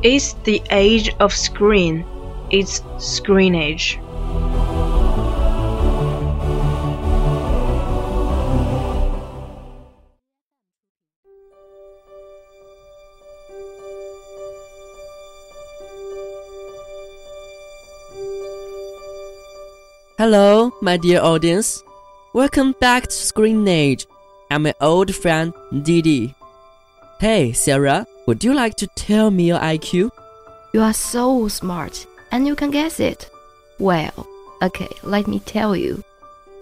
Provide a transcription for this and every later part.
It's the age of screen. It's screen age. Hello, my dear audience. Welcome back to Screen Age. I'm my old friend Didi. Hey, Sarah, would you like to tell me your IQ? You are so smart, and you can guess it. Well, okay, let me tell you.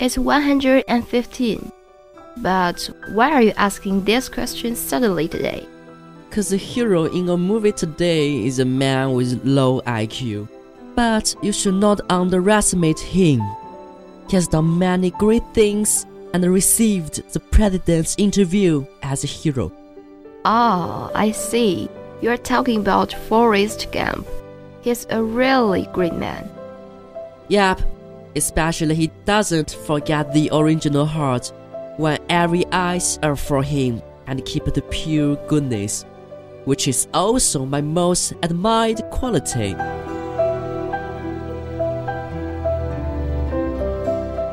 It's 115. But why are you asking this question suddenly today? Cause the hero in a movie today is a man with low IQ. But you should not underestimate him. He has done many great things and received the president's interview as a hero. Oh, I see. You're talking about Forrest Gump. He's a really great man. Yep, especially he doesn't forget the original heart when every eyes are for him and keep the pure goodness, which is also my most admired quality.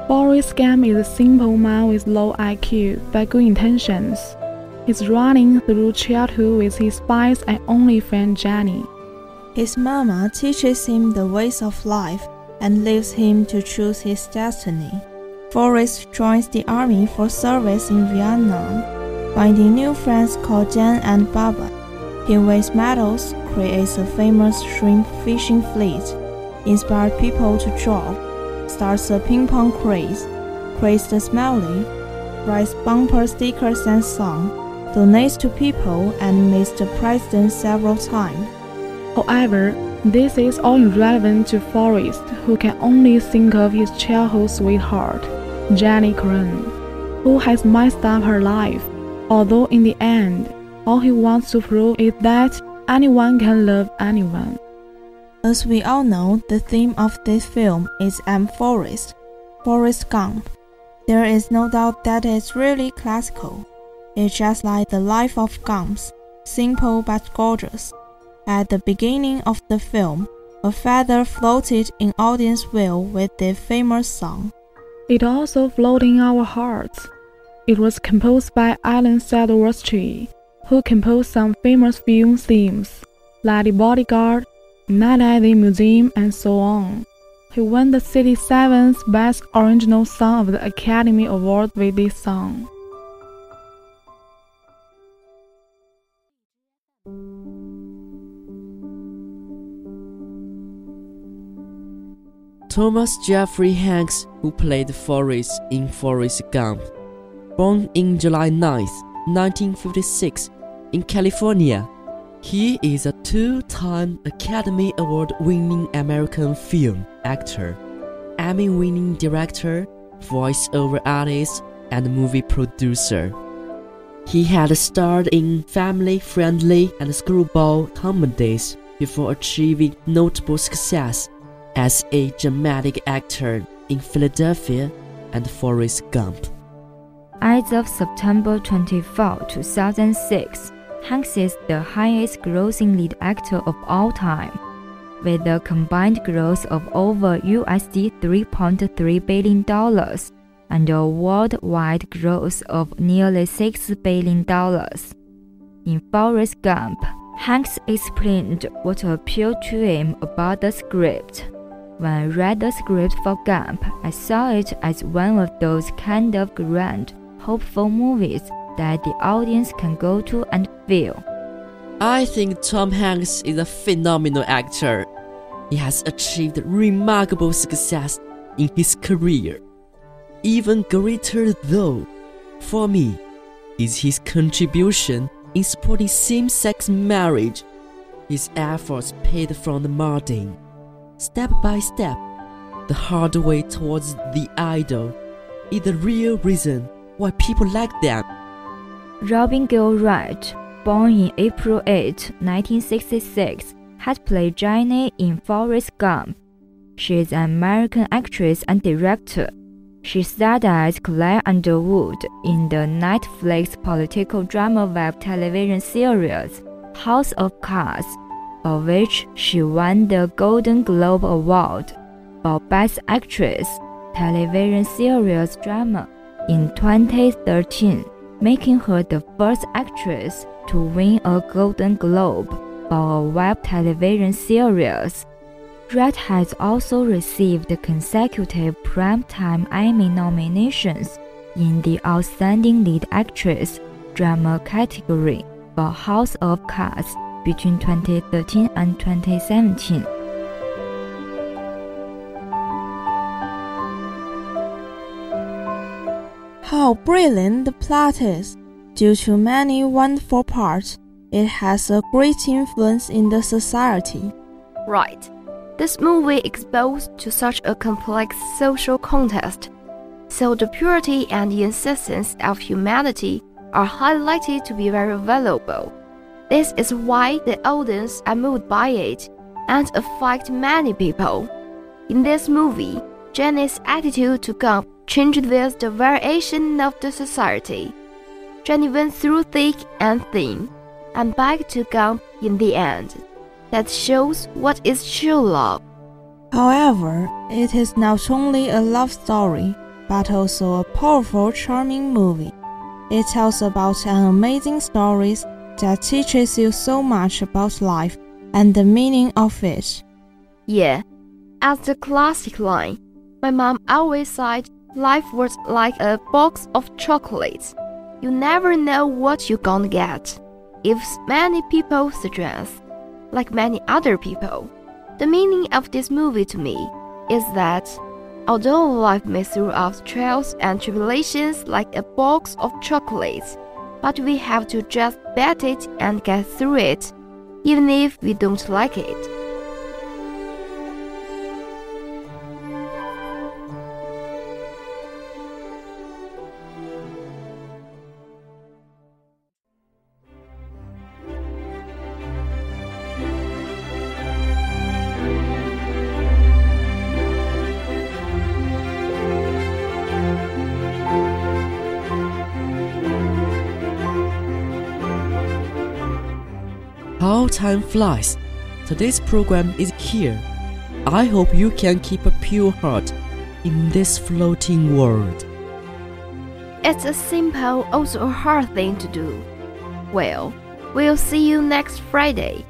Forrest Gump is a simple man with low IQ but good intentions. He's running through childhood with his spies and only friend Jenny. His mama teaches him the ways of life and leaves him to choose his destiny. Forrest joins the army for service in Vietnam, finding new friends called Dan and Bubba. He wins medals, creates a famous shrimp fishing fleet, inspires people to draw, starts a ping pong craze, creates the Smiley, writes bumper stickers and songs, donates to people, and meets the president several times. However, this is all irrelevant to Forrest, who can only think of his childhood sweetheart, Jenny Curran, who has messed up her life. Although in the end, all he wants to prove is that anyone can love anyone. As we all know, the theme of this film is M. Forrest, Forrest Gump. There is no doubt that it's really classical. It's just like the life of Gumps, simple but gorgeous. At the beginning of the film, a feather floated in audience view with the famous song. It also floated in our hearts. It was composed by Alan Silvestri, who composed some famous film themes, like The Bodyguard, Night at the Museum, and so on. He won the City seventh Best Original Song of the Academy Award with this song. Thomas Jeffrey Hanks, who played Forrest in Forrest Gump, born in July 9, 1956, in California. He is a two time Academy Award winning American film actor, Emmy winning director, voiceover artist, and movie producer. He had starred in family friendly and screwball comedies before achieving notable success as a dramatic actor in Philadelphia and Forrest Gump. As of September 24, 2006, Hanks is the highest grossing lead actor of all time, with a combined gross of over USD $3.3 billion and a worldwide gross of nearly $6 billion. In Forrest Gump, Hanks explained what appealed to him about the script. When I read the script for Gump, I saw it as one of those kind of grand, hopeful movies that the audience can go to and feel. I think Tom Hanks is a phenomenal actor. He has achieved remarkable success in his career. Even greater, though, for me, is his contribution in supporting same sex marriage. His efforts paid from the margin, step by step. The hard way towards the idol is the real reason why people like them. Robin Gayle Wright, born in April 8, 1966, had played Jenny in Forrest Gump. She is an American actress and director. She starred as Claire Underwood in the Netflix political drama web television series House of Cards, for which she won the Golden Globe Award for Best Actress television series drama in 2013 making her the first actress to win a Golden Globe for a web television series. Wright has also received consecutive Primetime Emmy nominations in the Outstanding Lead Actress Drama category for House of Cards between 2013 and 2017. How brilliant the plot is! Due to many wonderful parts, it has a great influence in the society. Right. This movie exposed to such a complex social context, so the purity and the insistence of humanity are highlighted to be very valuable. This is why the audience are moved by it and affect many people. In this movie, Jenny's attitude to Gump changed with the variation of the society. Jenny went through thick and thin, and back to Gump in the end. That shows what is true love. However, it is not only a love story, but also a powerful, charming movie. It tells about an amazing story that teaches you so much about life and the meaning of it. Yeah, as the classic line, my mom always said life was like a box of chocolates. You never know what you're gonna get. If many people suggest, like many other people, the meaning of this movie to me is that although life may throw us trials and tribulations like a box of chocolates, but we have to just bet it and get through it, even if we don't like it. How time flies. Today's program is here. I hope you can keep a pure heart in this floating world. It's a simple, also a hard thing to do. Well, we'll see you next Friday.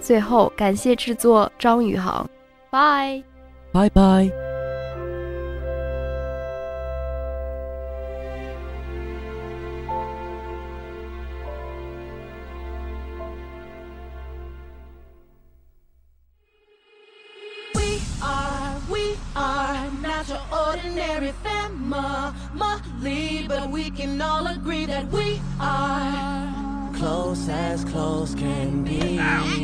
最后，感谢制作张宇航。Bye. Bye bye. ordinary family, but we can all agree that we are close as close can be.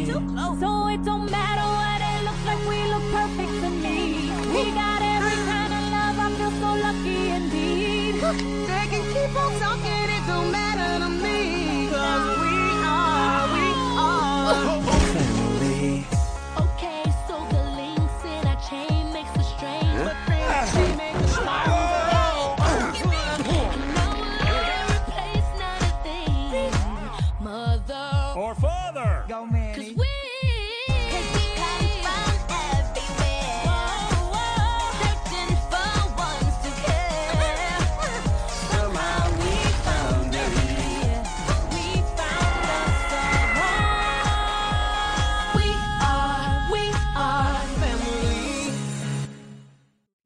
Too close. So it don't matter what it looks like, we look perfect to me. We got